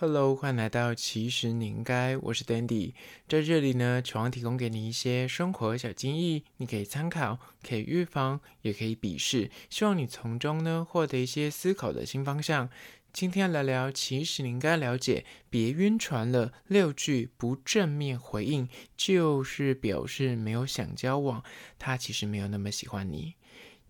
Hello，欢迎来到其实你应该，我是 Dandy，在这里呢，希望提供给你一些生活小建议，你可以参考，可以预防，也可以鄙视，希望你从中呢获得一些思考的新方向。今天来聊，其实你应该了解，别晕船了。六句不正面回应，就是表示没有想交往，他其实没有那么喜欢你。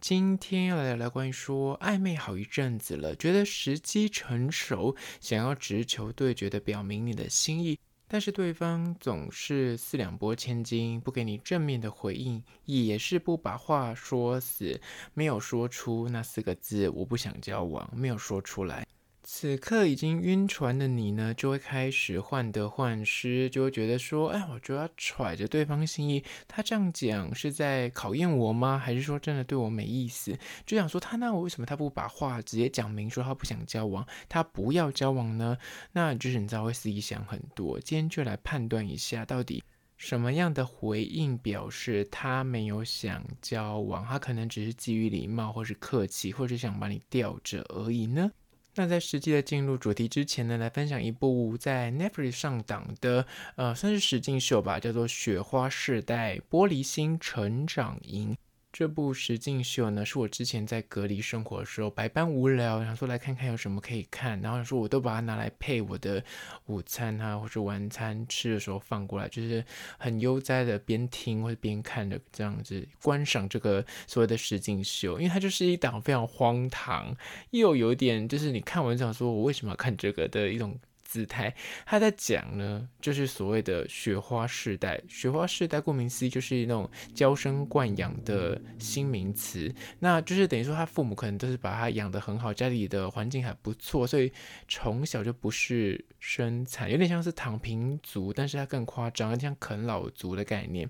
今天要来聊聊关于说暧昧好一阵子了，觉得时机成熟，想要直球对决的表明你的心意，但是对方总是四两拨千斤，不给你正面的回应，也是不把话说死，没有说出那四个字“我不想交往”，没有说出来。此刻已经晕船的你呢，就会开始患得患失，就会觉得说，哎，我就要揣着对方心意，他这样讲是在考验我吗？还是说真的对我没意思？就想说他那我为什么他不把话直接讲明，说他不想交往，他不要交往呢？那就是你知道会思想很多。今天就来判断一下，到底什么样的回应表示他没有想交往，他可能只是基于礼貌，或是客气，或者想把你吊着而已呢？那在实际的进入主题之前呢，来分享一部在 Netflix 上档的，呃，算是实境秀吧，叫做《雪花世代：玻璃心成长营》。这部实境秀呢，是我之前在隔离生活的时候百般无聊，想说来看看有什么可以看，然后说我都把它拿来配我的午餐啊，或者晚餐吃的时候放过来，就是很悠哉的边听或者边看的这样子观赏这个所谓的实境秀，因为它就是一档非常荒唐，又有点就是你看完想说我为什么要看这个的一种。姿态，他在讲呢，就是所谓的雪花世代。雪花世代顾名思义，就是那种娇生惯养的新名词。那就是等于说，他父母可能都是把他养得很好，家里的环境还不错，所以从小就不是生产，有点像是躺平族，但是他更夸张，像啃老族的概念。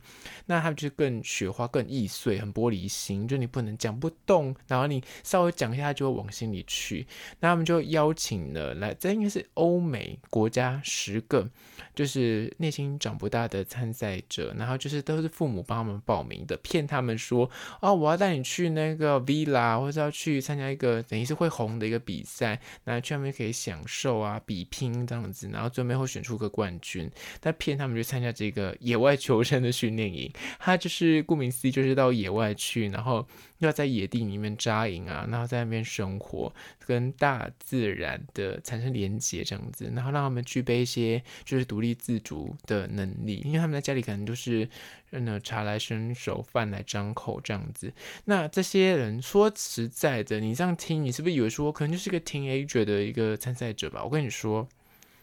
那他就是更雪花、更易碎，很玻璃心，就你不能讲不动，然后你稍微讲一下，他就会往心里去。那他们就邀请了来，这应该是欧美。国家十个就是内心长不大的参赛者，然后就是都是父母帮他们报名的，骗他们说哦，我要带你去那个 villa，或者要去参加一个等于是会红的一个比赛，那去那边可以享受啊，比拼这样子，然后最后会选出个冠军。他骗他们去参加这个野外求生的训练营，他就是顾名思义，就是到野外去，然后。要在野地里面扎营啊，然后在那边生活，跟大自然的产生连接这样子，然后让他们具备一些就是独立自主的能力，因为他们在家里可能都是嗯茶来伸手，饭来张口这样子。那这些人说实在的，你这样听，你是不是以为说可能就是个 teenager 的一个参赛者吧？我跟你说，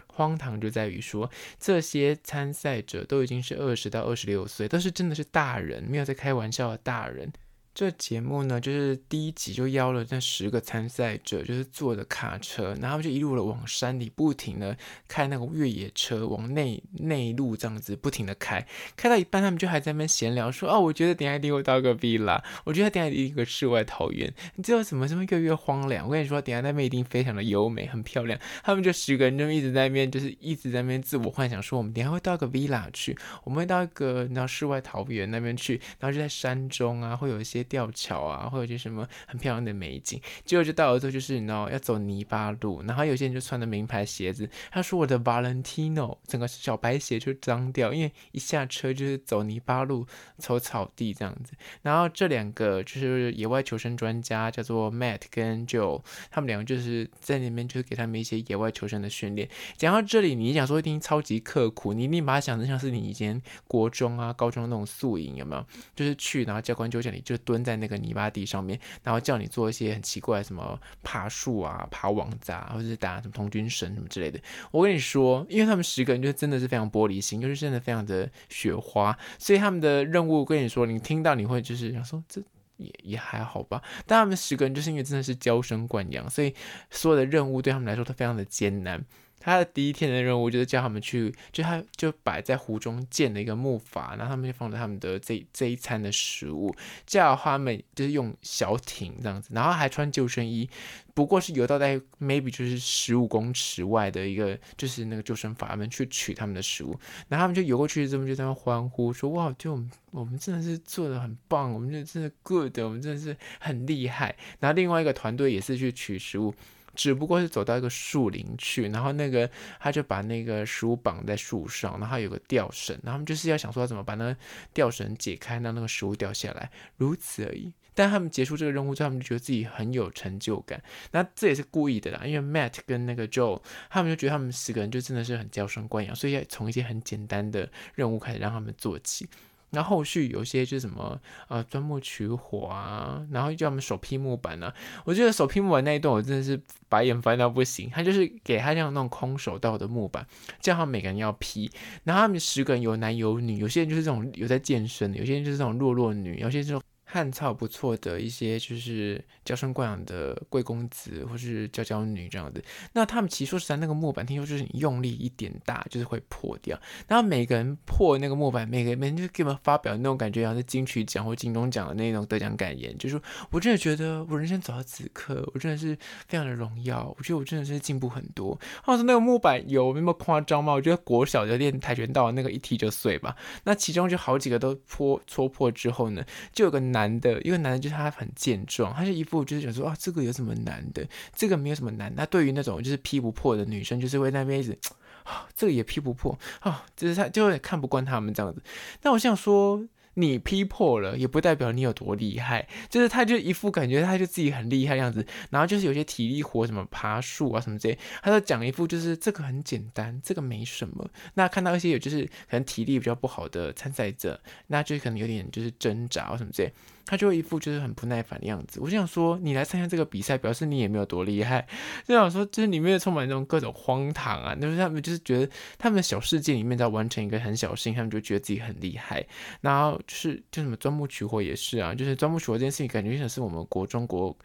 荒唐就在于说这些参赛者都已经是二十到二十六岁，都是真的是大人，没有在开玩笑的大人。这节目呢，就是第一集就邀了那十个参赛者，就是坐着卡车，然后就一路的往山里不停的开那个越野车，往内内陆这样子不停的开，开到一半，他们就还在那边闲聊说，哦，我觉得等下一定会到个 villa，我觉得等下一定一个世外桃源，你知道怎么这么越越荒凉？我跟你说，等下那边一定非常的优美，很漂亮。他们就十个人就一直在那边，就是一直在那边自我幻想说，我们等下会到个 villa 去，我们会到一个你知道世外桃源那边去，然后就在山中啊，会有一些。吊桥啊，或者是什么很漂亮的美景，结果就到了之后，就是你知道要走泥巴路，然后有些人就穿的名牌鞋子，他说我的 Valentino 整个小白鞋就脏掉，因为一下车就是走泥巴路，走草地这样子。然后这两个就是野外求生专家，叫做 Matt 跟 Joe，他们两个就是在那边就是给他们一些野外求生的训练。讲到这里，你讲说一定超级刻苦，你一定把它想成像是你以前国中啊、高中那种宿营，有没有？就是去，然后教官就叫你就蹲。蹲在那个泥巴地上面，然后叫你做一些很奇怪什么爬树啊、爬网子啊，或者是打什么童军绳什么之类的。我跟你说，因为他们十个人就真的是非常玻璃心，就是真的非常的雪花，所以他们的任务，跟你说，你听到你会就是想说，这也也还好吧。但他们十个人就是因为真的是娇生惯养，所以所有的任务对他们来说都非常的艰难。他的第一天的任务就是叫他们去，就他就摆在湖中建了一个木筏，然后他们就放着他们的这这一餐的食物，叫他们就是用小艇这样子，然后还穿救生衣，不过是游到在 maybe 就是十五公尺外的一个就是那个救生筏，他们去取他们的食物，然后他们就游过去，之后就在那欢呼说哇，就我们，真的是做的很棒，我们就真的 good，我们真的是很厉害。然后另外一个团队也是去取食物。只不过是走到一个树林去，然后那个他就把那个食物绑在树上，然后有个吊绳，然后他们就是要想说怎么把那个吊绳解开，让那个食物掉下来，如此而已。但他们结束这个任务之后，他们就觉得自己很有成就感。那这也是故意的啦，因为 Matt 跟那个 Joe 他们就觉得他们十个人就真的是很娇生惯养，所以要从一些很简单的任务开始让他们做起。然后续有些就是什么呃钻木取火啊，然后叫他们手劈木板啊。我觉得手劈木板那一段我真的是白眼翻到不行。他就是给他这样那种空手道的木板，叫他们每个人要劈。然后他们十个人有男有女，有些人就是这种有在健身的，有些人就是这种弱弱女，有些人这种。汉操不错的一些就是娇生惯养的贵公子或是娇娇女这样子，那他们其实说实在，那个木板听说就是你用力一点大就是会破掉。然后每个人破那个木板，每个人就给我们发表那种感觉，像是金曲奖或金钟奖的那种得奖感言，就是我真的觉得我人生走到此刻，我真的是非常的荣耀。我觉得我真的是进步很多。话说那个木板有那么夸张吗？我觉得国小的练跆拳道那个一踢就碎吧。那其中就好几个都破戳破之后呢，就有个男。男的一个男的，就是他很健壮，他就一副就是想说啊，这个有什么难的？这个没有什么难。那对于那种就是劈不破的女生，就是会那边一直啊，这个也劈不破啊，就是他就会看不惯他们这样子。那我想说。你劈破了，也不代表你有多厉害，就是他就一副感觉，他就自己很厉害样子，然后就是有些体力活，什么爬树啊什么之类，他就讲一副就是这个很简单，这个没什么。那看到一些有就是可能体力比较不好的参赛者，那就可能有点就是挣扎啊什么之类。他就一副就是很不耐烦的样子，我就想说，你来参加这个比赛，表示你也没有多厉害。就想说，就是里面充满那种各种荒唐啊，就是他们就是觉得他们的小世界里面在完成一个很小的事，他们就觉得自己很厉害。然后就是就什么钻木取火也是啊，就是钻木取火这件事情，感觉像是我们国中国。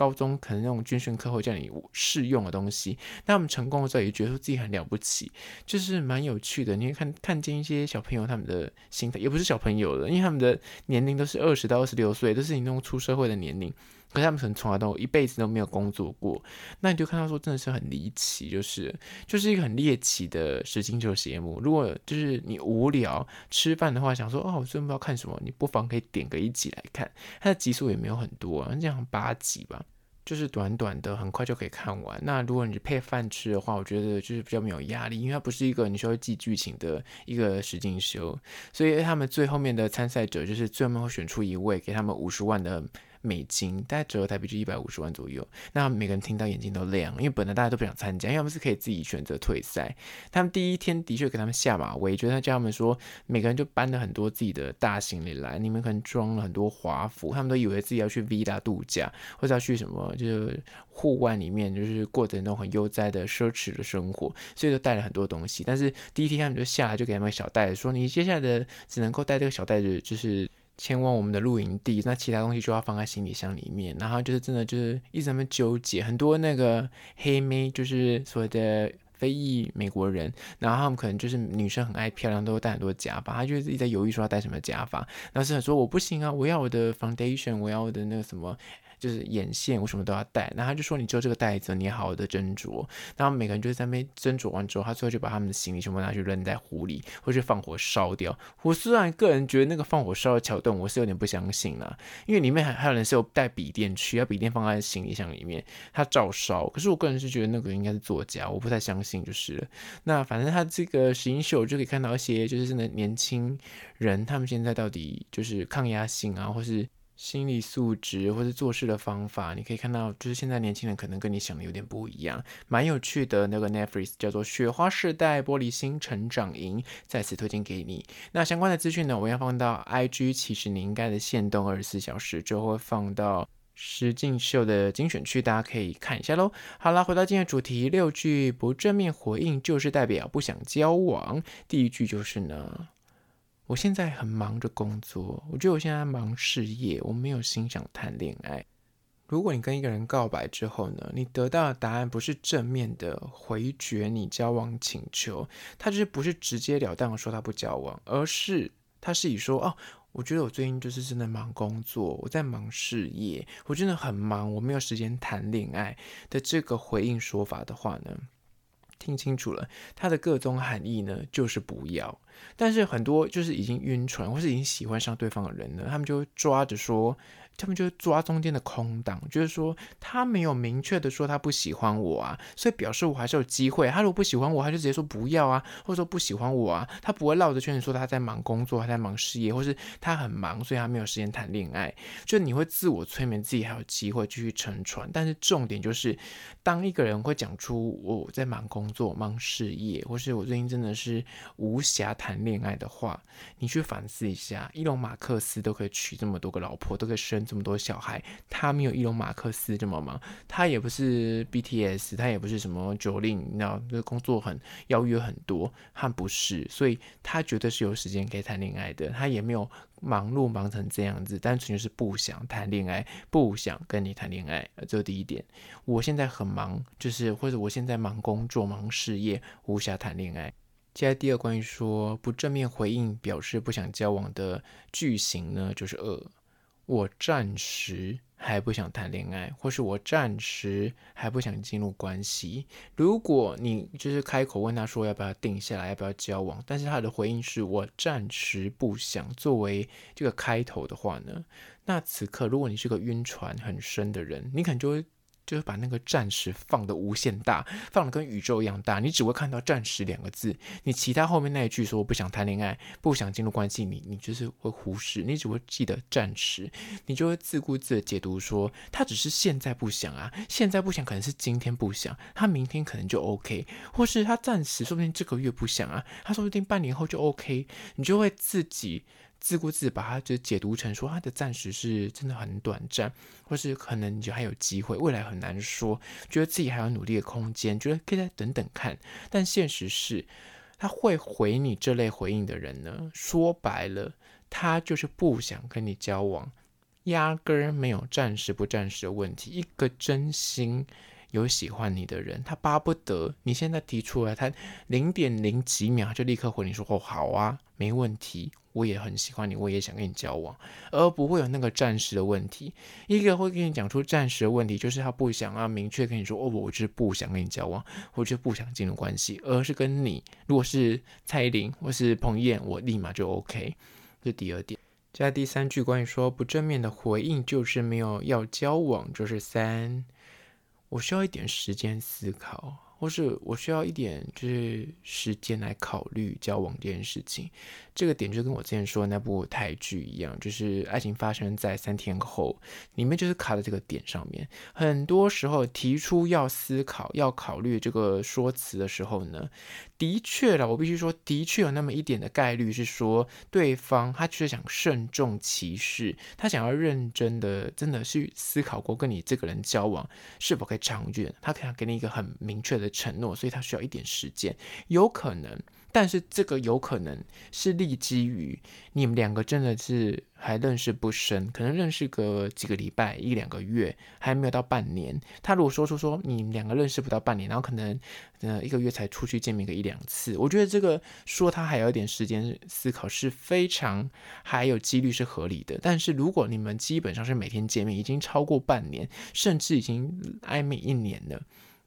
高中可能那种军训课会教你试用的东西，那我们成功的时候也觉得自己很了不起，就是蛮有趣的。你会看看见一些小朋友他们的心态，也不是小朋友了，因为他们的年龄都是二十到二十六岁，都是你那种出社会的年龄，可是他们可能从来都一辈子都没有工作过。那你就看到说真的是很离奇，就是就是一个很猎奇的实境秀节目。如果就是你无聊吃饭的话，想说哦，我真不知道看什么，你不妨可以点个一集来看，它的集数也没有很多啊，这样八集吧。就是短短的，很快就可以看完。那如果你配饭吃的话，我觉得就是比较没有压力，因为它不是一个你需要记剧情的一个实境秀。所以他们最后面的参赛者就是最后面会选出一位，给他们五十万的。美金大概折合台币就一百五十万左右，那每个人听到眼睛都亮，因为本来大家都不想参加，因为他们是可以自己选择退赛。他们第一天的确给他们下马威，觉得他叫他们说，每个人就搬了很多自己的大行李来，你们可能装了很多华服，他们都以为自己要去 v i a 度假，或者要去什么，就是户外里面就是过着那种很悠哉的奢侈的生活，所以就带了很多东西。但是第一天他们就下来就给他们小袋子，说你接下来的只能够带这个小袋子，就是。前往我们的露营地，那其他东西就要放在行李箱里面。然后就是真的就是一直在那纠结，很多那个黑妹就是所谓的非裔美国人，然后他们可能就是女生很爱漂亮，都会戴很多假发，她就一直在犹豫说要戴什么假发。然后是说我不行啊，我要我的 foundation，我要我的那个什么。就是眼线，我什么都要带。然后他就说：“你只有这个袋子，你好好的斟酌。”然后每个人就在那边斟酌完之后，他最后就把他们的行李全部拿去扔在湖里，或者放火烧掉。我虽然个人觉得那个放火烧的桥段，我是有点不相信啦，因为里面还还有人是有带笔电去，要笔电放在行李箱里面，他照烧。可是我个人是觉得那个应该是作假，我不太相信就是了。那反正他这个实境秀就可以看到一些就是真的年轻人，他们现在到底就是抗压性啊，或是。心理素质或者做事的方法，你可以看到，就是现在年轻人可能跟你想的有点不一样，蛮有趣的。那个 Netflix 叫做《雪花世代玻璃心成长营》，再次推荐给你。那相关的资讯呢，我要放到 IG，其实你应该的限动二十四小时就会放到实境秀的精选区，大家可以看一下喽。好了，回到今天的主题，六句不正面回应就是代表不想交往。第一句就是呢。我现在很忙着工作，我觉得我现在忙事业，我没有心想谈恋爱。如果你跟一个人告白之后呢，你得到的答案不是正面的回绝你交往请求，他就是不是直截了当的说他不交往，而是他是以说哦，我觉得我最近就是真的忙工作，我在忙事业，我真的很忙，我没有时间谈恋爱的这个回应说法的话呢，听清楚了，它的各种含义呢，就是不要。但是很多就是已经晕船或是已经喜欢上对方的人呢，他们就抓着说，他们就会抓中间的空档，就是说他没有明确的说他不喜欢我啊，所以表示我还是有机会。他如果不喜欢我，他就直接说不要啊，或者说不喜欢我啊，他不会绕着圈子说他在忙工作，他在忙事业，或是他很忙，所以他没有时间谈恋爱。就你会自我催眠自己还有机会继续沉船，但是重点就是，当一个人会讲出我在忙工作、忙事业，或是我最近真的是无暇谈恋爱的话，你去反思一下，伊隆马克斯都可以娶这么多个老婆，都可以生这么多小孩，他没有伊隆马克斯这么忙，他也不是 BTS，他也不是什么 Jolin，你知道，这工作很邀约很多，他不是，所以他绝对是有时间可以谈恋爱的，他也没有忙碌忙成这样子，单纯就是不想谈恋爱，不想跟你谈恋爱，这是第一点。我现在很忙，就是或者我现在忙工作、忙事业，无暇谈恋爱。接下来第二关于说不正面回应表示不想交往的句型呢，就是二。我暂时还不想谈恋爱，或是我暂时还不想进入关系。如果你就是开口问他说要不要定下来，要不要交往，但是他的回应是我暂时不想作为这个开头的话呢，那此刻如果你是个晕船很深的人，你可能就会。就是把那个暂时放得无限大，放得跟宇宙一样大，你只会看到暂时两个字，你其他后面那一句说我不想谈恋爱，不想进入关系，你你就是会忽视，你只会记得暂时，你就会自顾自的解读说他只是现在不想啊，现在不想可能是今天不想，他明天可能就 OK，或是他暂时说不定这个月不想啊，他说不定半年后就 OK，你就会自己。自顾自把它就解读成说，他的暂时是真的很短暂，或是可能你就还有机会，未来很难说，觉得自己还有努力的空间，觉得可以再等等看。但现实是，他会回你这类回应的人呢，说白了，他就是不想跟你交往，压根儿没有暂时不暂时的问题。一个真心有喜欢你的人，他巴不得你现在提出来，他零点零几秒就立刻回你说，哦，好啊，没问题。我也很喜欢你，我也想跟你交往，而不会有那个暂时的问题。一个会跟你讲出暂时的问题，就是他不想啊，明确跟你说，哦，我就是不想跟你交往，我就不想进入关系，而是跟你，如果是蔡依林或是彭于晏，我立马就 OK。这第二点。接下来第三句关于说不正面的回应，就是没有要交往，就是三，我需要一点时间思考。或是我需要一点就是时间来考虑交往这件事情，这个点就跟我之前说的那部泰剧一样，就是爱情发生在三天后，里面就是卡在这个点上面。很多时候提出要思考、要考虑这个说辞的时候呢，的确了，我必须说，的确有那么一点的概率是说对方他就是想慎重其事，他想要认真的、真的去思考过跟你这个人交往是否可以长远，他可能给你一个很明确的。承诺，所以他需要一点时间，有可能，但是这个有可能是立基于你们两个真的是还认识不深，可能认识个几个礼拜、一两个月，还没有到半年。他如果说出说你们两个认识不到半年，然后可能呃一个月才出去见面个一两次，我觉得这个说他还有一点时间思考是非常还有几率是合理的。但是如果你们基本上是每天见面，已经超过半年，甚至已经暧昧一年了。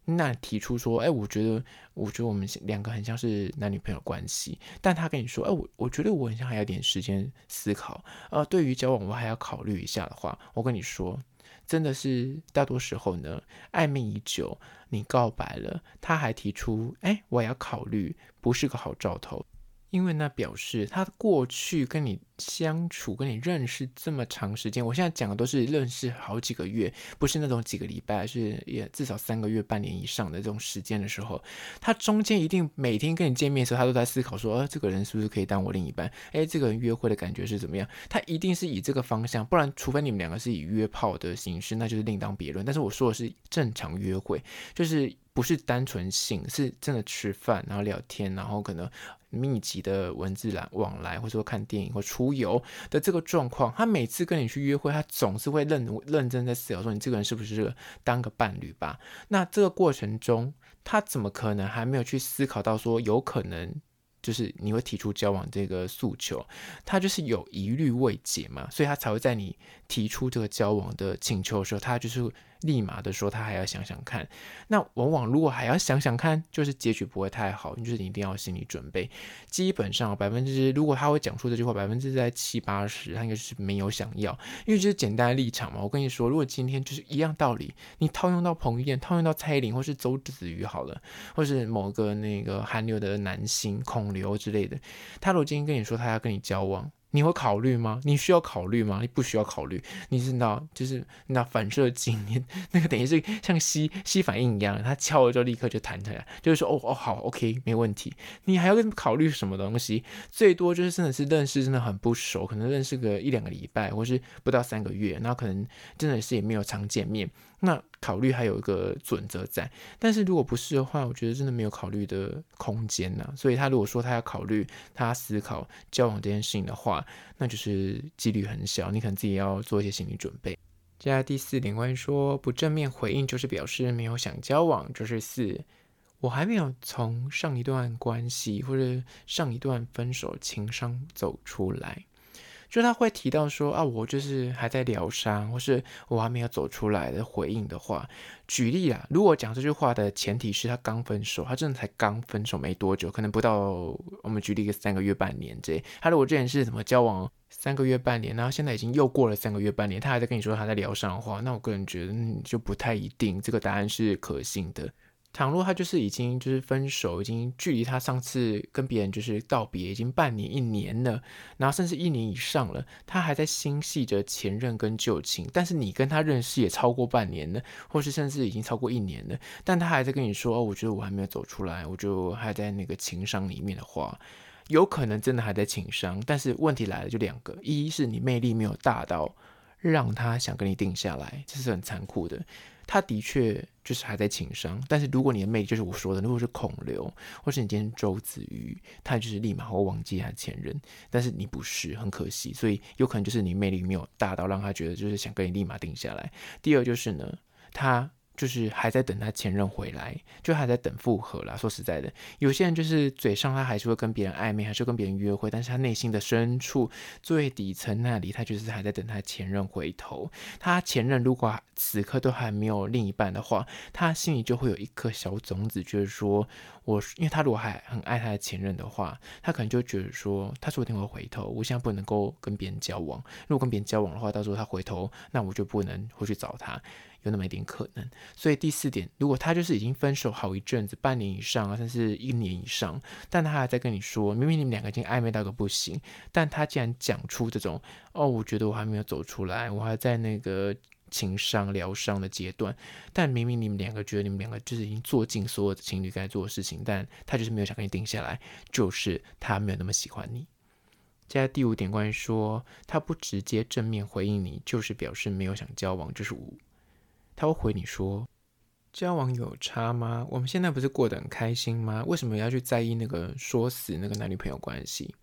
那提出说，哎，我觉得，我觉得我们两个很像是男女朋友关系，但他跟你说，哎，我我觉得我很像还有点时间思考，呃，对于交往我还要考虑一下的话，我跟你说，真的是大多时候呢，暧昧已久，你告白了，他还提出，哎，我要考虑，不是个好兆头。因为那表示他过去跟你相处、跟你认识这么长时间，我现在讲的都是认识好几个月，不是那种几个礼拜，是也至少三个月、半年以上的这种时间的时候，他中间一定每天跟你见面的时候，他都在思考说，呃，这个人是不是可以当我另一半？诶，这个人约会的感觉是怎么样？他一定是以这个方向，不然，除非你们两个是以约炮的形式，那就是另当别论。但是我说的是正常约会，就是不是单纯性，是真的吃饭，然后聊天，然后可能。密集的文字来往来，或者说看电影或出游的这个状况，他每次跟你去约会，他总是会认认真在思考说，你这个人是不是当个伴侣吧？那这个过程中，他怎么可能还没有去思考到说，有可能就是你会提出交往这个诉求？他就是有疑虑未解嘛，所以他才会在你提出这个交往的请求的时候，他就是立马的说他还要想想看。那往往如果还要想想看，就是结局不会太好，你就是一定要心理准备。基本上百分之，如果他会讲出这句话，百分之在七八十，他应该是没有想要，因为就是简单的立场嘛。我跟你说，如果今天就是一样道理，你套用到彭于晏，套用到蔡依林，或是周子瑜好了，或是某个那个韩流的男星孔刘之类的，他如果今天跟你说他要跟你交往。你会考虑吗？你需要考虑吗？你不需要考虑。你知道，就是那反射镜，你那个等于是像吸吸反应一样，它敲了之后立刻就弹起来，就是说哦哦好，OK，没问题。你还要考虑什么东西？最多就是真的是认识真的很不熟，可能认识个一两个礼拜，或是不到三个月，那可能真的是也没有常见面。那考虑还有一个准则在，但是如果不是的话，我觉得真的没有考虑的空间呐。所以他如果说他要考虑，他思考交往这件事情的话，那就是几率很小，你可能自己要做一些心理准备。接下来第四点，关于说不正面回应就是表示没有想交往，就是四，我还没有从上一段关系或者上一段分手情伤走出来。就他会提到说啊，我就是还在疗伤，或是我还没有走出来的回应的话，举例啊，如果讲这句话的前提是他刚分手，他真的才刚分手没多久，可能不到我们举例一个三个月半年这，他如果之前是怎么交往三个月半年，然后现在已经又过了三个月半年，他还在跟你说他在疗伤的话，那我个人觉得就不太一定这个答案是可信的。倘若他就是已经就是分手，已经距离他上次跟别人就是道别已经半年一年了，然后甚至一年以上了，他还在心系着前任跟旧情，但是你跟他认识也超过半年了，或是甚至已经超过一年了，但他还在跟你说哦，我觉得我还没有走出来，我就还在那个情伤里面的话，有可能真的还在情伤，但是问题来了，就两个，一是你魅力没有大到让他想跟你定下来，这是很残酷的。他的确就是还在情商，但是如果你的魅力就是我说的，如果是孔刘，或是你今天周子瑜，他就是立马会忘记他前任，但是你不是，很可惜，所以有可能就是你魅力没有大到让他觉得就是想跟你立马定下来。第二就是呢，他。就是还在等他前任回来，就还在等复合啦。说实在的，有些人就是嘴上他还是会跟别人暧昧，还是跟别人约会，但是他内心的深处最底层那里，他就是还在等他前任回头。他前任如果此刻都还没有另一半的话，他心里就会有一颗小种子，就是说我，因为他如果还很爱他的前任的话，他可能就觉得说，他说不定会回头，我现在不能够跟别人交往。如果跟别人交往的话，到时候他回头，那我就不能回去找他。有那么一点可能，所以第四点，如果他就是已经分手好一阵子，半年以上啊，甚至一年以上，但他还在跟你说，明明你们两个已经暧昧到个不行，但他竟然讲出这种，哦，我觉得我还没有走出来，我还在那个情伤疗伤的阶段，但明明你们两个觉得你们两个就是已经做尽所有的情侣该做的事情，但他就是没有想跟你定下来，就是他没有那么喜欢你。接下来第五点，关于说他不直接正面回应你，就是表示没有想交往，就是五。他会回你说：“交往有差吗？我们现在不是过得很开心吗？为什么要去在意那个说死那个男女朋友关系？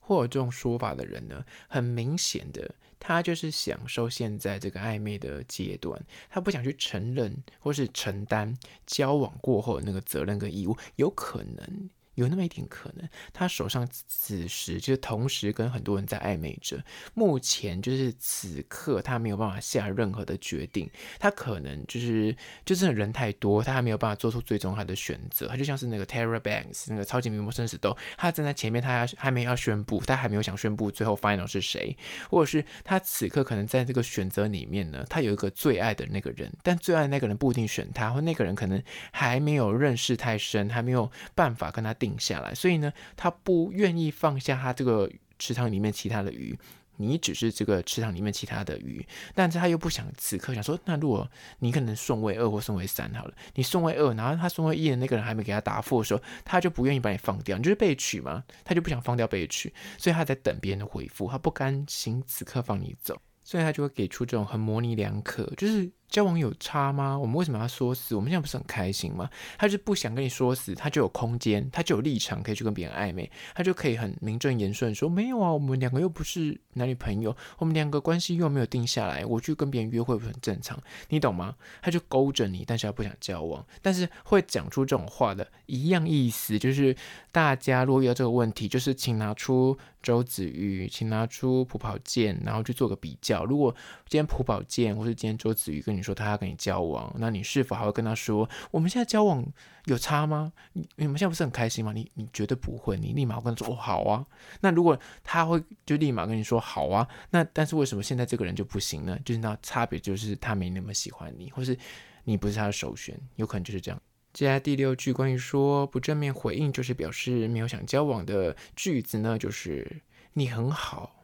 或有这种说法的人呢？很明显的，他就是享受现在这个暧昧的阶段，他不想去承认或是承担交往过后的那个责任跟义务，有可能。”有那么一点可能，他手上此时就同时跟很多人在暧昧着。目前就是此刻，他没有办法下任何的决定。他可能就是就是人太多，他还没有办法做出最终他的选择。他就像是那个 Terra Banks 那个超级名模生死斗，他站在前面，他还没要宣布，他还没有想宣布最后 final 是谁，或者是他此刻可能在这个选择里面呢，他有一个最爱的那个人，但最爱的那个人不一定选他，或那个人可能还没有认识太深，还没有办法跟他。定下来，所以呢，他不愿意放下他这个池塘里面其他的鱼，你只是这个池塘里面其他的鱼，但是他又不想此刻想说，那如果你可能顺位二或顺位三好了，你顺位二，然后他顺位一的那个人还没给他答复的时候，他就不愿意把你放掉，你就是被取嘛，他就不想放掉被取，所以他在等别人的回复，他不甘心此刻放你走，所以他就会给出这种很模棱两可，就是。交往有差吗？我们为什么要说死？我们现在不是很开心吗？他就不想跟你说死，他就有空间，他就有立场可以去跟别人暧昧，他就可以很名正言顺说没有啊，我们两个又不是男女朋友，我们两个关系又没有定下来，我去跟别人约会不是很正常？你懂吗？他就勾着你，但是他不想交往，但是会讲出这种话的一样意思，就是大家如果遇到这个问题，就是请拿出周子瑜，请拿出朴宝剑，然后去做个比较。如果今天朴宝剑或是今天周子瑜跟你说他要跟你交往，那你是否还会跟他说我们现在交往有差吗？你你们现在不是很开心吗？你你绝对不会，你立马跟他说哦好啊。那如果他会就立马跟你说好啊，那但是为什么现在这个人就不行呢？就是那差别就是他没那么喜欢你，或是你不是他的首选，有可能就是这样。接下来第六句关于说不正面回应就是表示没有想交往的句子呢，就是你很好。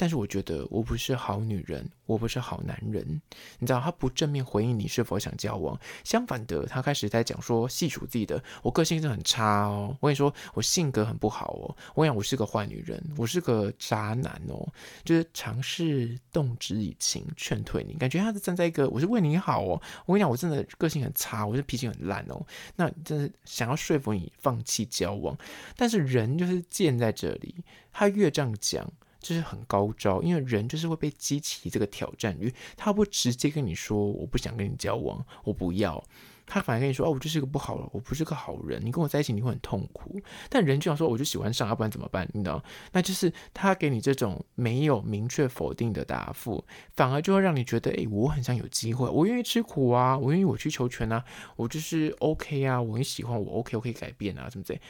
但是我觉得我不是好女人，我不是好男人。你知道他不正面回应你是否想交往，相反的，他开始在讲说细数自己的，我个性是很差哦。我跟你说，我性格很不好哦。我跟你讲，我是个坏女人，我是个渣男哦。就是尝试动之以情，劝退你，感觉他是站在一个我是为你好哦。我跟你讲，我真的个性很差，我是脾气很烂哦。那真的想要说服你放弃交往，但是人就是贱在这里，他越这样讲。就是很高招，因为人就是会被激起这个挑战欲，他不直接跟你说我不想跟你交往，我不要，他反而跟你说哦，我就是个不好，我不是个好人，你跟我在一起你会很痛苦。但人就想说我就喜欢上，要不然怎么办？你知道？那就是他给你这种没有明确否定的答复，反而就会让你觉得，诶，我很想有机会，我愿意吃苦啊，我愿意委曲求全啊，我就是 OK 啊，我很喜欢我 OK，我可以改变啊，什么之类。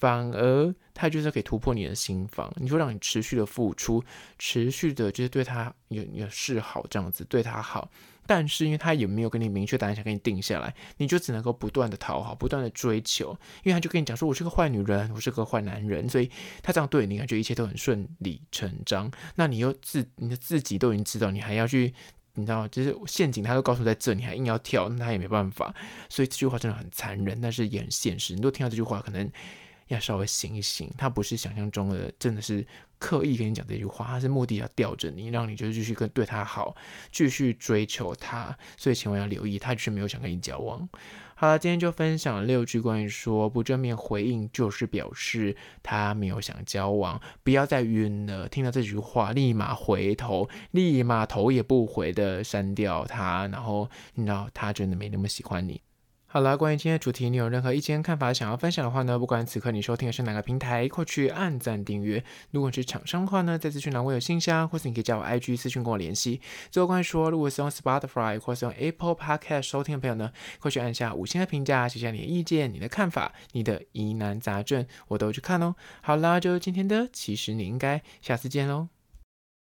反而他就是可以突破你的心防，你会让你持续的付出，持续的就是对他有有示好这样子对他好，但是因为他也没有跟你明确答案想跟你定下来，你就只能够不断的讨好，不断的追求，因为他就跟你讲说，我是个坏女人，我是个坏男人，所以他这样对你感觉一切都很顺理成章。那你又自你的自己都已经知道，你还要去，你知道就是陷阱他都告诉在这，你还硬要跳，那他也没办法。所以这句话真的很残忍，但是也很现实。你都听到这句话，可能。要稍微醒一醒，他不是想象中的，真的是刻意跟你讲这句话，他是目的要吊着你，让你就是继续跟对他好，继续追求他，所以千万要留意，他就是没有想跟你交往。好了，今天就分享六句关于说不正面回应就是表示他没有想交往，不要再晕了，听到这句话立马回头，立马头也不回的删掉他，然后你知道他真的没那么喜欢你。好了，关于今天的主题，你有任何意见看法想要分享的话呢？不管此刻你收听的是哪个平台，快去按赞订阅。如果是厂商的话呢，在资讯栏我有信箱，或是你可以加我 IG 私讯跟我联系。最后关于说，如果是用 Spotify 或是用 Apple Podcast 收听的朋友呢，快去按下五星的评价，写下你的意见、你的看法、你的疑难杂症，我都去看哦。好啦，就今天的，其实你应该下次见喽。